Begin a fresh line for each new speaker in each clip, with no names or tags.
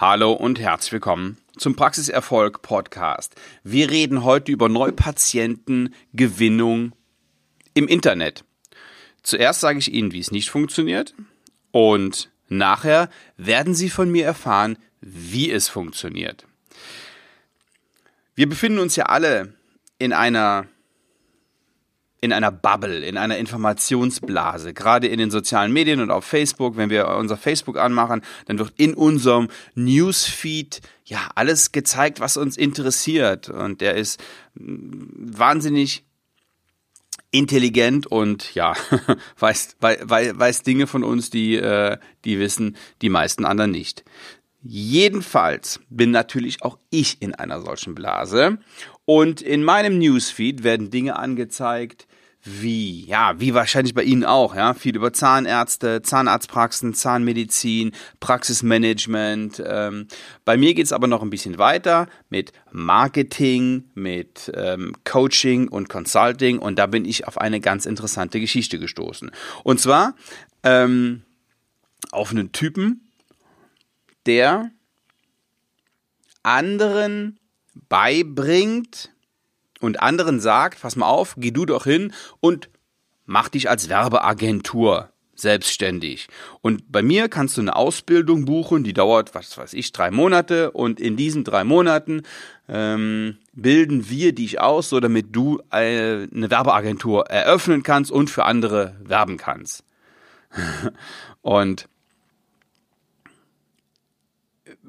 Hallo und herzlich willkommen zum Praxiserfolg Podcast. Wir reden heute über Neupatientengewinnung im Internet. Zuerst sage ich Ihnen, wie es nicht funktioniert und nachher werden Sie von mir erfahren, wie es funktioniert. Wir befinden uns ja alle in einer in einer Bubble, in einer Informationsblase, gerade in den sozialen Medien und auf Facebook. Wenn wir unser Facebook anmachen, dann wird in unserem Newsfeed ja alles gezeigt, was uns interessiert. Und der ist mm, wahnsinnig intelligent und ja, weiß, weiß, weiß Dinge von uns, die, äh, die wissen die meisten anderen nicht. Jedenfalls bin natürlich auch ich in einer solchen Blase und in meinem Newsfeed werden Dinge angezeigt, wie, ja, wie wahrscheinlich bei Ihnen auch, ja, viel über Zahnärzte, Zahnarztpraxen, Zahnmedizin, Praxismanagement. Ähm, bei mir geht's aber noch ein bisschen weiter mit Marketing, mit ähm, Coaching und Consulting und da bin ich auf eine ganz interessante Geschichte gestoßen. Und zwar ähm, auf einen Typen, der anderen beibringt, und anderen sagt, pass mal auf, geh du doch hin und mach dich als Werbeagentur selbstständig. Und bei mir kannst du eine Ausbildung buchen, die dauert, was weiß ich, drei Monate. Und in diesen drei Monaten ähm, bilden wir dich aus, so damit du äh, eine Werbeagentur eröffnen kannst und für andere werben kannst. und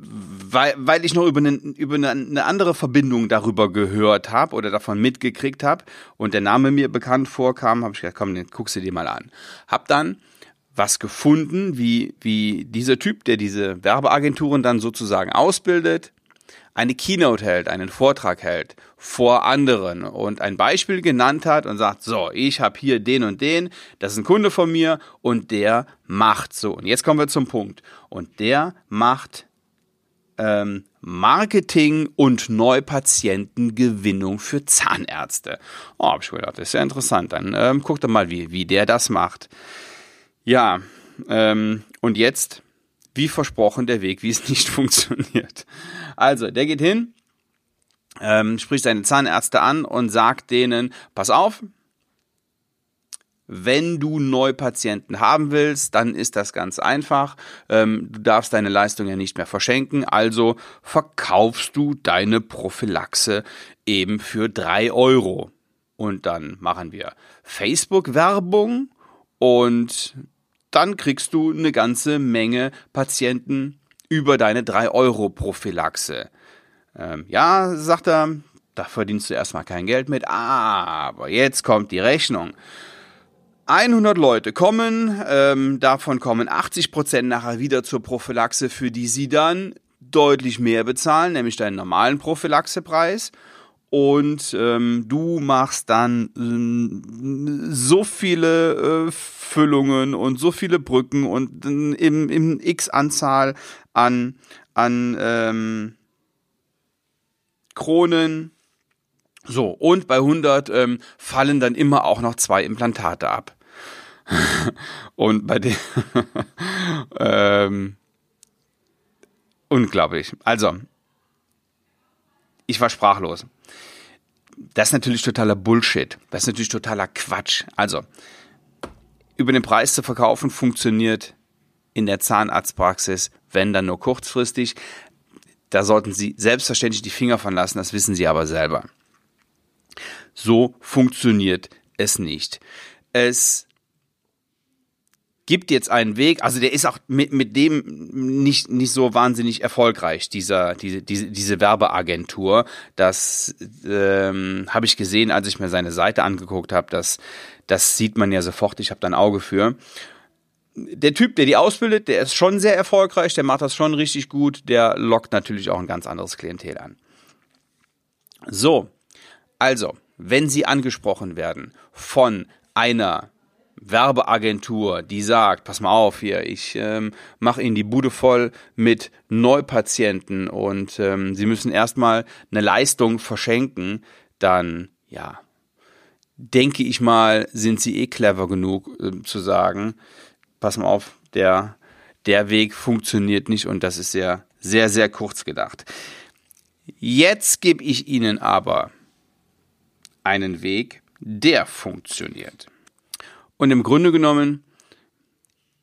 weil, weil ich noch über, eine, über eine andere Verbindung darüber gehört habe oder davon mitgekriegt habe und der Name mir bekannt vorkam, habe ich gedacht, komm, den guckst du dir mal an. Hab dann was gefunden, wie, wie dieser Typ, der diese Werbeagenturen dann sozusagen ausbildet, eine Keynote hält, einen Vortrag hält vor anderen und ein Beispiel genannt hat und sagt, so, ich habe hier den und den, das ist ein Kunde von mir und der macht so. Und jetzt kommen wir zum Punkt. Und der macht ähm, Marketing und Neupatientengewinnung für Zahnärzte. Oh, hab ich gedacht, das ist ja interessant. Dann ähm, guckt doch mal, wie, wie der das macht. Ja, ähm, und jetzt, wie versprochen, der Weg, wie es nicht funktioniert. Also, der geht hin, ähm, spricht seine Zahnärzte an und sagt denen, pass auf, wenn du Neupatienten haben willst, dann ist das ganz einfach. Ähm, du darfst deine Leistung ja nicht mehr verschenken, also verkaufst du deine Prophylaxe eben für drei Euro. Und dann machen wir Facebook-Werbung und dann kriegst du eine ganze Menge Patienten über deine 3 Euro Prophylaxe. Ähm, ja, sagt er, da verdienst du erstmal kein Geld mit, aber jetzt kommt die Rechnung. 100 Leute kommen, ähm, davon kommen 80 Prozent nachher wieder zur Prophylaxe, für die sie dann deutlich mehr bezahlen, nämlich deinen normalen Prophylaxepreis. Und ähm, du machst dann äh, so viele äh, Füllungen und so viele Brücken und äh, im, im X-Anzahl an, an ähm, Kronen. So, und bei 100 ähm, fallen dann immer auch noch zwei Implantate ab. Und bei dem ähm, unglaublich. Also, ich war sprachlos. Das ist natürlich totaler Bullshit. Das ist natürlich totaler Quatsch. Also, über den Preis zu verkaufen funktioniert in der Zahnarztpraxis, wenn dann nur kurzfristig. Da sollten Sie selbstverständlich die Finger von lassen, das wissen Sie aber selber. So funktioniert es nicht. Es gibt jetzt einen Weg, also der ist auch mit, mit dem nicht, nicht so wahnsinnig erfolgreich, dieser, diese, diese, diese Werbeagentur. Das ähm, habe ich gesehen, als ich mir seine Seite angeguckt habe. Das, das sieht man ja sofort, ich habe da ein Auge für. Der Typ, der die ausbildet, der ist schon sehr erfolgreich, der macht das schon richtig gut, der lockt natürlich auch ein ganz anderes Klientel an. So, also, wenn Sie angesprochen werden von einer Werbeagentur, die sagt, pass mal auf hier, ich ähm, mache Ihnen die Bude voll mit Neupatienten und ähm, Sie müssen erstmal eine Leistung verschenken, dann ja, denke ich mal, sind Sie eh clever genug äh, zu sagen, pass mal auf, der der Weg funktioniert nicht und das ist sehr, sehr, sehr kurz gedacht. Jetzt gebe ich Ihnen aber einen Weg, der funktioniert. Und im Grunde genommen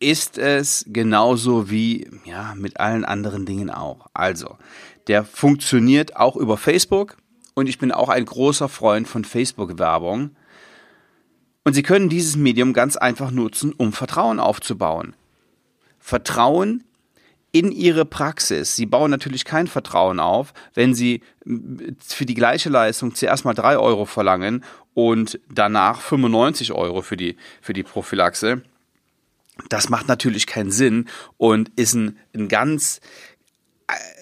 ist es genauso wie ja, mit allen anderen Dingen auch. Also, der funktioniert auch über Facebook und ich bin auch ein großer Freund von Facebook-Werbung. Und Sie können dieses Medium ganz einfach nutzen, um Vertrauen aufzubauen. Vertrauen in Ihre Praxis. Sie bauen natürlich kein Vertrauen auf, wenn Sie für die gleiche Leistung zuerst mal drei Euro verlangen und danach 95 Euro für die, für die Prophylaxe das macht natürlich keinen Sinn und ist ein, ein ganz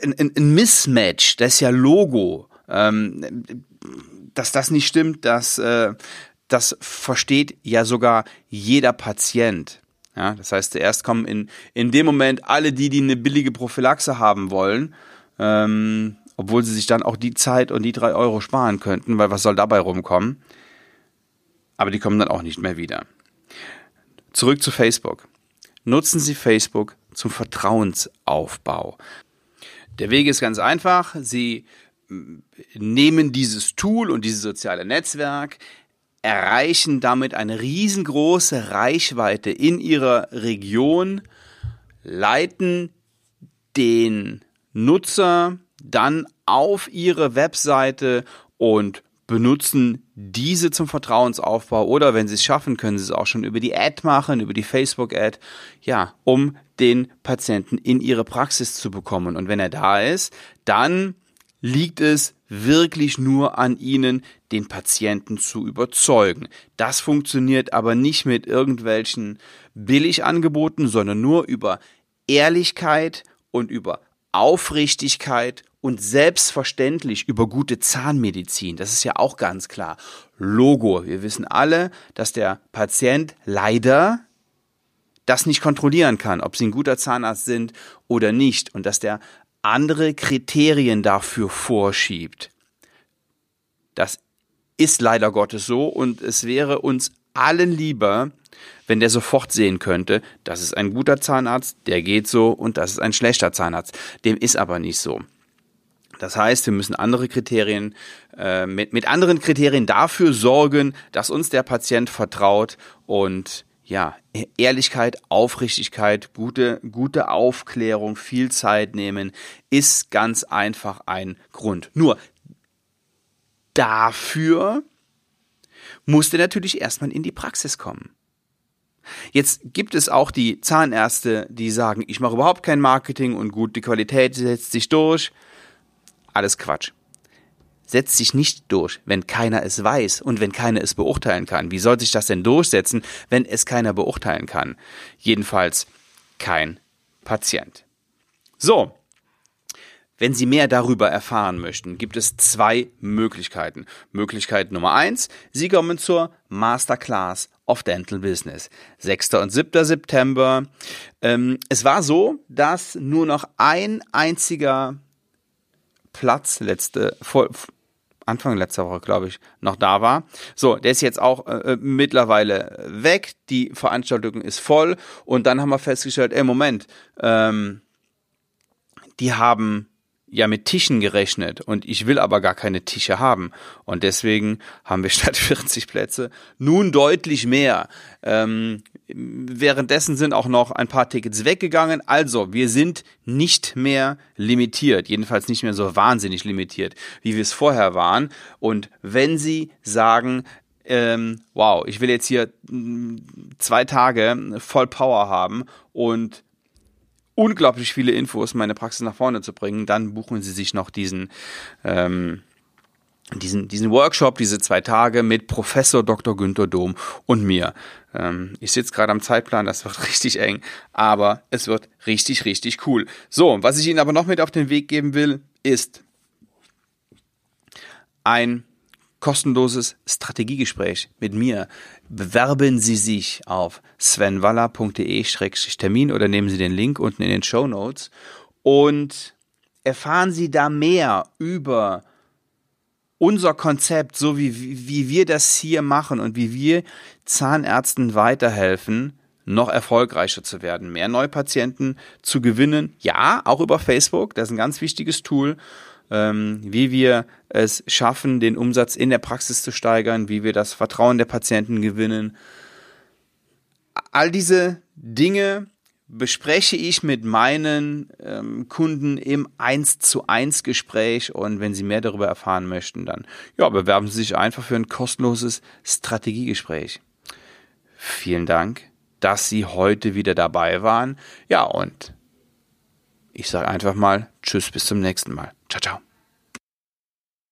ein, ein Mismatch, das ist ja Logo. Ähm, dass das nicht stimmt, das, äh, das versteht ja sogar jeder Patient. Ja, das heißt, zuerst kommen in, in dem Moment alle die, die eine billige Prophylaxe haben wollen, ähm, obwohl sie sich dann auch die Zeit und die drei Euro sparen könnten, weil was soll dabei rumkommen? Aber die kommen dann auch nicht mehr wieder. Zurück zu Facebook. Nutzen Sie Facebook zum Vertrauensaufbau. Der Weg ist ganz einfach. Sie mm, nehmen dieses Tool und dieses soziale Netzwerk, erreichen damit eine riesengroße Reichweite in ihrer Region, leiten den Nutzer dann auf ihre Webseite und benutzen diese zum Vertrauensaufbau oder wenn sie es schaffen, können sie es auch schon über die Ad machen, über die Facebook-Ad, ja, um den Patienten in ihre Praxis zu bekommen. Und wenn er da ist, dann liegt es wirklich nur an Ihnen, den Patienten zu überzeugen. Das funktioniert aber nicht mit irgendwelchen Billigangeboten, sondern nur über Ehrlichkeit und über Aufrichtigkeit und selbstverständlich über gute Zahnmedizin. Das ist ja auch ganz klar. Logo. Wir wissen alle, dass der Patient leider das nicht kontrollieren kann, ob sie ein guter Zahnarzt sind oder nicht und dass der andere Kriterien dafür vorschiebt. Das ist leider Gottes so und es wäre uns allen lieber, wenn der sofort sehen könnte, das ist ein guter Zahnarzt, der geht so und das ist ein schlechter Zahnarzt. Dem ist aber nicht so. Das heißt, wir müssen andere Kriterien, äh, mit, mit anderen Kriterien dafür sorgen, dass uns der Patient vertraut und ja, Ehrlichkeit, Aufrichtigkeit, gute, gute Aufklärung, viel Zeit nehmen, ist ganz einfach ein Grund. Nur dafür musste natürlich erstmal in die Praxis kommen. Jetzt gibt es auch die Zahnärzte, die sagen, ich mache überhaupt kein Marketing und gut, die Qualität setzt sich durch. Alles Quatsch. Setzt sich nicht durch, wenn keiner es weiß und wenn keiner es beurteilen kann. Wie soll sich das denn durchsetzen, wenn es keiner beurteilen kann? Jedenfalls kein Patient. So, wenn Sie mehr darüber erfahren möchten, gibt es zwei Möglichkeiten. Möglichkeit Nummer eins, Sie kommen zur Masterclass of Dental Business. 6. und 7. September. Ähm, es war so, dass nur noch ein einziger Platz letzte, vor, Anfang letzter Woche, glaube ich, noch da war. So, der ist jetzt auch äh, äh, mittlerweile weg. Die Veranstaltung ist voll. Und dann haben wir festgestellt, ey, Moment, ähm, die haben ja mit Tischen gerechnet und ich will aber gar keine Tische haben. Und deswegen haben wir statt 40 Plätze nun deutlich mehr. Ähm, währenddessen sind auch noch ein paar Tickets weggegangen. Also, wir sind nicht mehr limitiert, jedenfalls nicht mehr so wahnsinnig limitiert, wie wir es vorher waren. Und wenn Sie sagen, ähm, wow, ich will jetzt hier mm, zwei Tage voll Power haben und unglaublich viele Infos, meine Praxis nach vorne zu bringen, dann buchen Sie sich noch diesen, ähm, diesen, diesen Workshop, diese zwei Tage mit Professor Dr. Günther Dom und mir. Ähm, ich sitze gerade am Zeitplan, das wird richtig eng, aber es wird richtig, richtig cool. So, was ich Ihnen aber noch mit auf den Weg geben will, ist ein kostenloses Strategiegespräch mit mir. Bewerben Sie sich auf svenwaller.de-termin oder nehmen Sie den Link unten in den Show Notes und erfahren Sie da mehr über unser Konzept, so wie, wie wir das hier machen und wie wir Zahnärzten weiterhelfen, noch erfolgreicher zu werden, mehr Neupatienten zu gewinnen. Ja, auch über Facebook, das ist ein ganz wichtiges Tool, ähm, wie wir es schaffen, den Umsatz in der Praxis zu steigern, wie wir das Vertrauen der Patienten gewinnen. All diese Dinge bespreche ich mit meinen ähm, Kunden im 1 zu 1 Gespräch und wenn Sie mehr darüber erfahren möchten, dann ja, bewerben Sie sich einfach für ein kostenloses Strategiegespräch. Vielen Dank, dass Sie heute wieder dabei waren. Ja, und ich sage einfach mal Tschüss, bis zum nächsten Mal. Ciao, ciao.